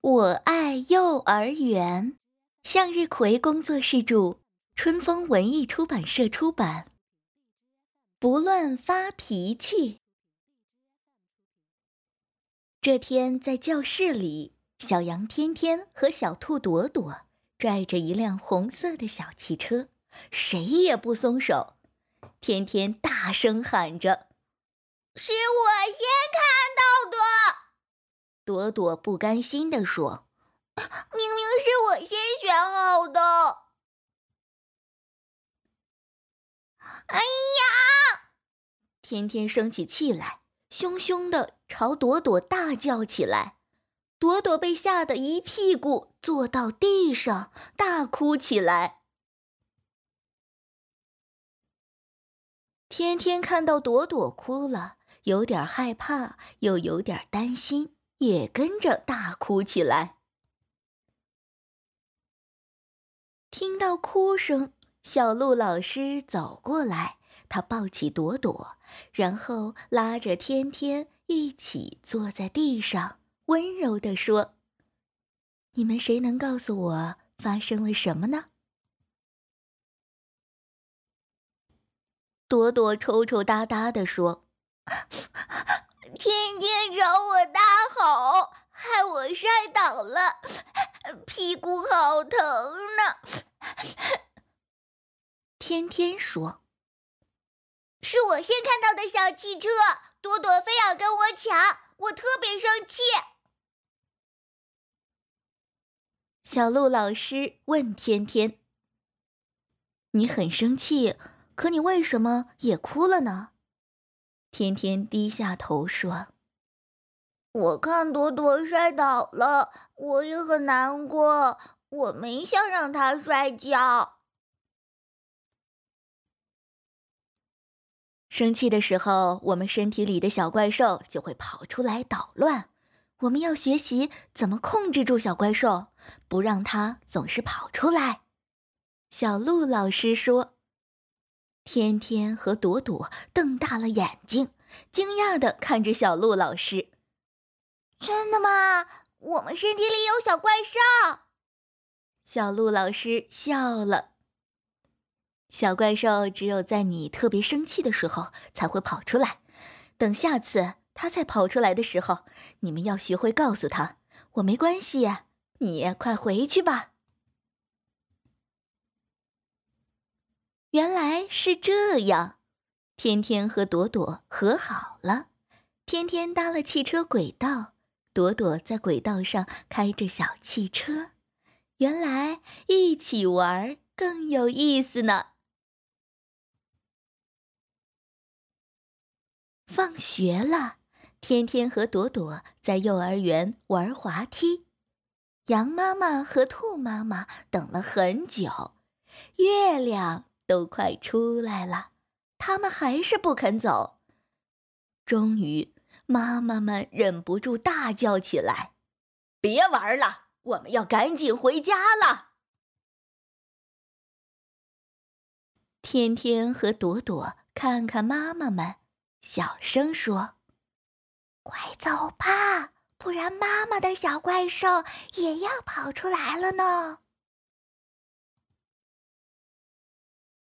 我爱幼儿园，向日葵工作室著，春风文艺出版社出版。不乱发脾气。这天在教室里，小羊天天和小兔朵朵拽着一辆红色的小汽车，谁也不松手。天天大声喊着：“是我先！”朵朵不甘心地说：“明明是我先选好的。”哎呀！天天生起气来，凶凶的朝朵朵大叫起来。朵朵被吓得一屁股坐到地上，大哭起来。天天看到朵朵哭了，有点害怕，又有点担心。也跟着大哭起来。听到哭声，小鹿老师走过来，他抱起朵朵，然后拉着天天一起坐在地上，温柔地说：“你们谁能告诉我发生了什么呢？”朵朵抽抽搭搭地说。天天朝我大吼，害我摔倒了，屁股好疼呢。天天说：“是我先看到的小汽车，朵朵非要跟我抢，我特别生气。”小鹿老师问天天：“你很生气，可你为什么也哭了呢？”天天低下头说：“我看朵朵摔倒了，我也很难过。我没想让她摔跤。生气的时候，我们身体里的小怪兽就会跑出来捣乱。我们要学习怎么控制住小怪兽，不让它总是跑出来。”小鹿老师说。天天和朵朵瞪大了眼睛，惊讶的看着小鹿老师。真的吗？我们身体里有小怪兽？小鹿老师笑了。小怪兽只有在你特别生气的时候才会跑出来。等下次它再跑出来的时候，你们要学会告诉他：“我没关系呀，你快回去吧。”原来是这样，天天和朵朵和好了。天天搭了汽车轨道，朵朵在轨道上开着小汽车。原来一起玩更有意思呢。放学了，天天和朵朵在幼儿园玩滑梯。羊妈妈和兔妈妈等了很久，月亮。都快出来了，他们还是不肯走。终于，妈妈们忍不住大叫起来：“别玩了，我们要赶紧回家了！”天天和朵朵看看妈妈们，小声说：“快走吧，不然妈妈的小怪兽也要跑出来了呢。”